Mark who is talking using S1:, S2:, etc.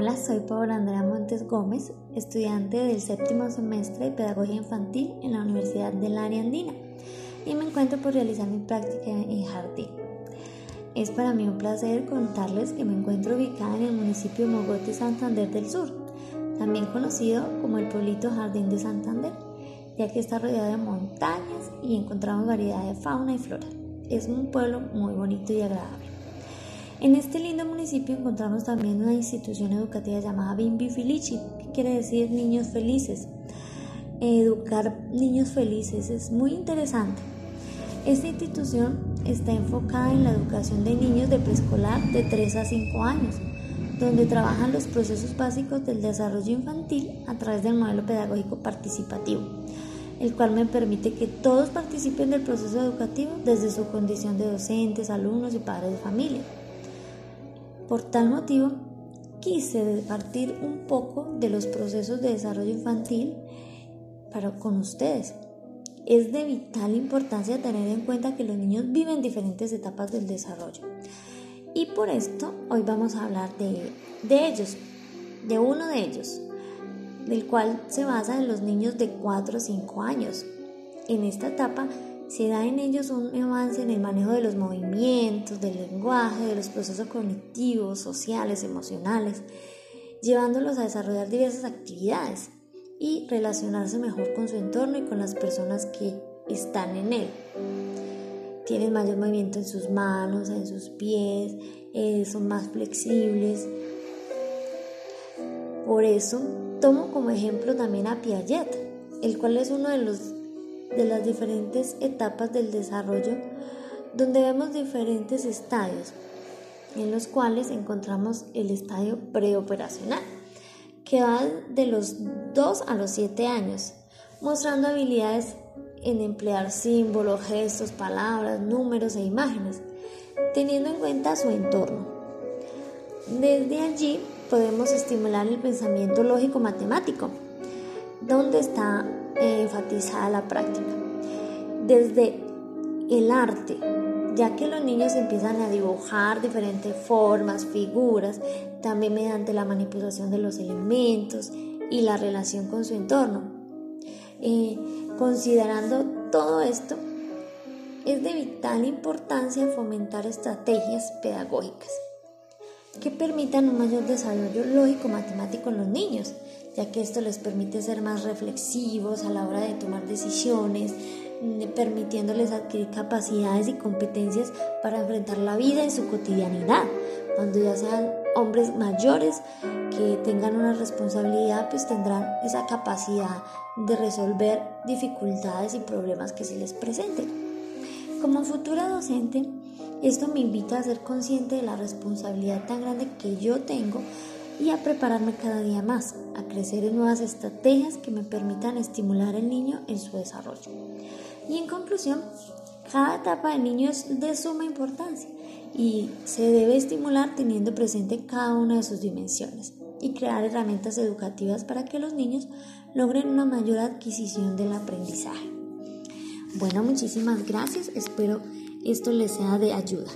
S1: Hola, soy Paola Andrea Montes Gómez, estudiante del séptimo semestre de Pedagogía Infantil en la Universidad del Área Andina y me encuentro por realizar mi práctica en jardín. Es para mí un placer contarles que me encuentro ubicada en el municipio Mogote, Santander del Sur, también conocido como el pueblito Jardín de Santander, ya que está rodeado de montañas y encontramos variedad de fauna y flora. Es un pueblo muy bonito y agradable. En este lindo municipio encontramos también una institución educativa llamada Bimbi Felici, que quiere decir niños felices. Educar niños felices es muy interesante. Esta institución está enfocada en la educación de niños de preescolar de 3 a 5 años, donde trabajan los procesos básicos del desarrollo infantil a través del modelo pedagógico participativo, el cual me permite que todos participen del proceso educativo desde su condición de docentes, alumnos y padres de familia. Por tal motivo, quise partir un poco de los procesos de desarrollo infantil para con ustedes. Es de vital importancia tener en cuenta que los niños viven diferentes etapas del desarrollo. Y por esto hoy vamos a hablar de, de ellos, de uno de ellos, del cual se basa en los niños de 4 o 5 años. En esta etapa se da en ellos un avance en el manejo de los movimientos, del lenguaje, de los procesos cognitivos, sociales, emocionales, llevándolos a desarrollar diversas actividades y relacionarse mejor con su entorno y con las personas que están en él. Tienen mayor movimiento en sus manos, en sus pies, eh, son más flexibles. Por eso tomo como ejemplo también a Piaget, el cual es uno de los de las diferentes etapas del desarrollo, donde vemos diferentes estadios, en los cuales encontramos el estadio preoperacional, que va de los 2 a los 7 años, mostrando habilidades en emplear símbolos, gestos, palabras, números e imágenes, teniendo en cuenta su entorno. Desde allí podemos estimular el pensamiento lógico matemático, donde está enfatizada la práctica. Desde el arte, ya que los niños empiezan a dibujar diferentes formas, figuras, también mediante la manipulación de los elementos y la relación con su entorno. Eh, considerando todo esto, es de vital importancia fomentar estrategias pedagógicas que permitan un mayor desarrollo lógico-matemático en los niños, ya que esto les permite ser más reflexivos a la hora de tomar decisiones, mm, permitiéndoles adquirir capacidades y competencias para enfrentar la vida en su cotidianidad. Cuando ya sean hombres mayores que tengan una responsabilidad, pues tendrán esa capacidad de resolver dificultades y problemas que se les presenten. Como futura docente, esto me invita a ser consciente de la responsabilidad tan grande que yo tengo y a prepararme cada día más, a crecer en nuevas estrategias que me permitan estimular al niño en su desarrollo. Y en conclusión, cada etapa del niño es de suma importancia y se debe estimular teniendo presente cada una de sus dimensiones y crear herramientas educativas para que los niños logren una mayor adquisición del aprendizaje. Bueno, muchísimas gracias, espero esto les sea de ayuda.